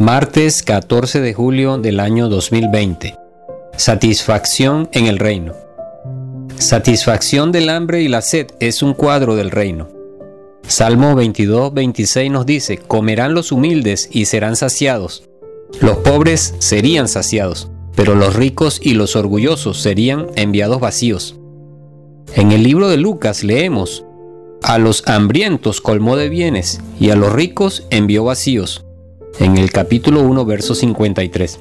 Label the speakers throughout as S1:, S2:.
S1: Martes 14 de julio del año 2020. Satisfacción en el reino. Satisfacción del hambre y la sed es un cuadro del reino. Salmo 22, 26 nos dice, comerán los humildes y serán saciados. Los pobres serían saciados, pero los ricos y los orgullosos serían enviados vacíos. En el libro de Lucas leemos, a los hambrientos colmó de bienes y a los ricos envió vacíos en el capítulo 1, verso 53.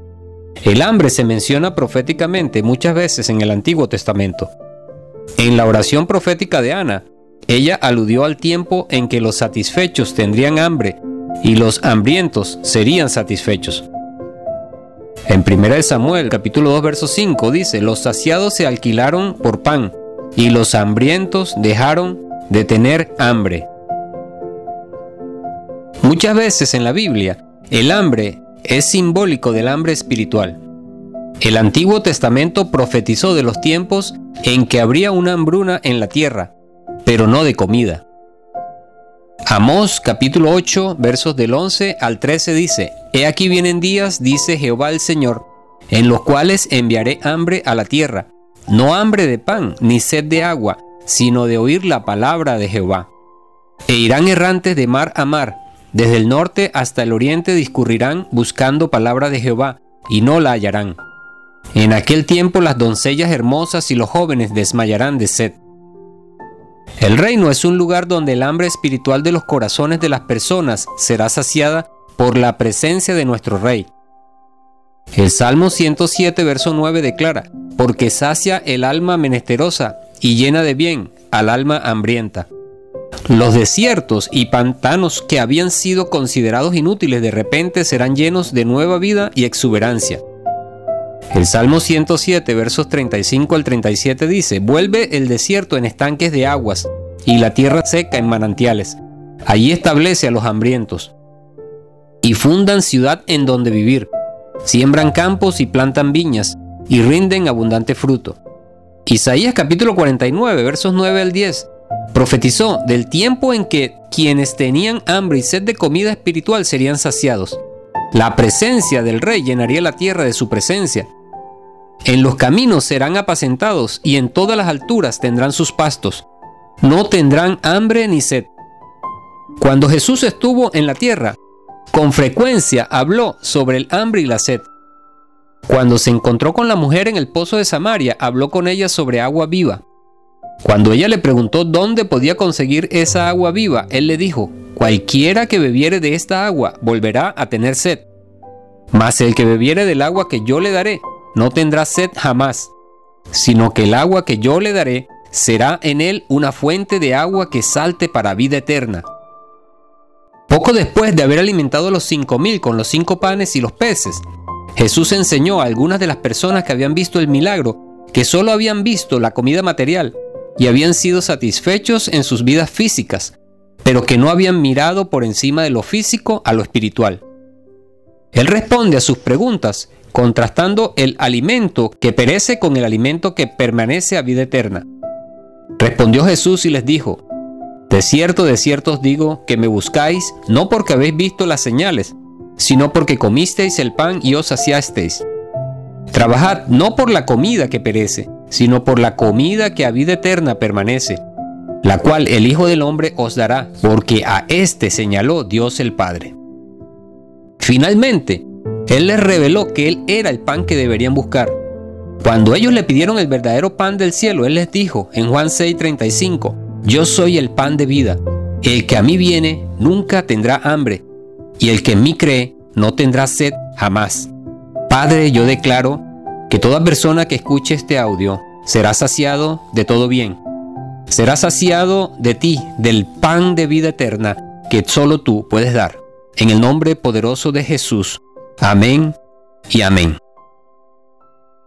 S1: El hambre se menciona proféticamente muchas veces en el Antiguo Testamento. En la oración profética de Ana, ella aludió al tiempo en que los satisfechos tendrían hambre y los hambrientos serían satisfechos. En 1 Samuel capítulo 2 verso 5 dice, los saciados se alquilaron por pan y los hambrientos dejaron de tener hambre. Muchas veces en la Biblia el hambre es simbólico del hambre espiritual. El Antiguo Testamento profetizó de los tiempos en que habría una hambruna en la tierra, pero no de comida. Amós capítulo 8 versos del 11 al 13 dice, He aquí vienen días, dice Jehová el Señor, en los cuales enviaré hambre a la tierra, no hambre de pan ni sed de agua, sino de oír la palabra de Jehová. E irán errantes de mar a mar, desde el norte hasta el oriente discurrirán buscando palabra de Jehová, y no la hallarán. En aquel tiempo las doncellas hermosas y los jóvenes desmayarán de sed. El reino es un lugar donde el hambre espiritual de los corazones de las personas será saciada por la presencia de nuestro Rey. El Salmo 107, verso 9 declara, porque sacia el alma menesterosa y llena de bien al alma hambrienta. Los desiertos y pantanos que habían sido considerados inútiles de repente serán llenos de nueva vida y exuberancia. El Salmo 107, versos 35 al 37 dice, Vuelve el desierto en estanques de aguas y la tierra seca en manantiales. Allí establece a los hambrientos. Y fundan ciudad en donde vivir. Siembran campos y plantan viñas y rinden abundante fruto. Isaías capítulo 49, versos 9 al 10 Profetizó del tiempo en que quienes tenían hambre y sed de comida espiritual serían saciados. La presencia del rey llenaría la tierra de su presencia. En los caminos serán apacentados y en todas las alturas tendrán sus pastos. No tendrán hambre ni sed. Cuando Jesús estuvo en la tierra, con frecuencia habló sobre el hambre y la sed. Cuando se encontró con la mujer en el pozo de Samaria, habló con ella sobre agua viva. Cuando ella le preguntó dónde podía conseguir esa agua viva, él le dijo, cualquiera que bebiere de esta agua volverá a tener sed. Mas el que bebiere del agua que yo le daré, no tendrá sed jamás, sino que el agua que yo le daré será en él una fuente de agua que salte para vida eterna. Poco después de haber alimentado a los cinco mil con los cinco panes y los peces, Jesús enseñó a algunas de las personas que habían visto el milagro que solo habían visto la comida material y habían sido satisfechos en sus vidas físicas, pero que no habían mirado por encima de lo físico a lo espiritual. Él responde a sus preguntas contrastando el alimento que perece con el alimento que permanece a vida eterna. Respondió Jesús y les dijo, De cierto, de cierto os digo que me buscáis no porque habéis visto las señales, sino porque comisteis el pan y os saciasteis. Trabajad no por la comida que perece, sino por la comida que a vida eterna permanece, la cual el Hijo del Hombre os dará, porque a éste señaló Dios el Padre. Finalmente, Él les reveló que Él era el pan que deberían buscar. Cuando ellos le pidieron el verdadero pan del cielo, Él les dijo en Juan 6:35, Yo soy el pan de vida. El que a mí viene nunca tendrá hambre, y el que en mí cree no tendrá sed jamás. Padre, yo declaro que toda persona que escuche este audio será saciado de todo bien. Será saciado de ti, del pan de vida eterna que solo tú puedes dar. En el nombre poderoso de Jesús. Amén y amén.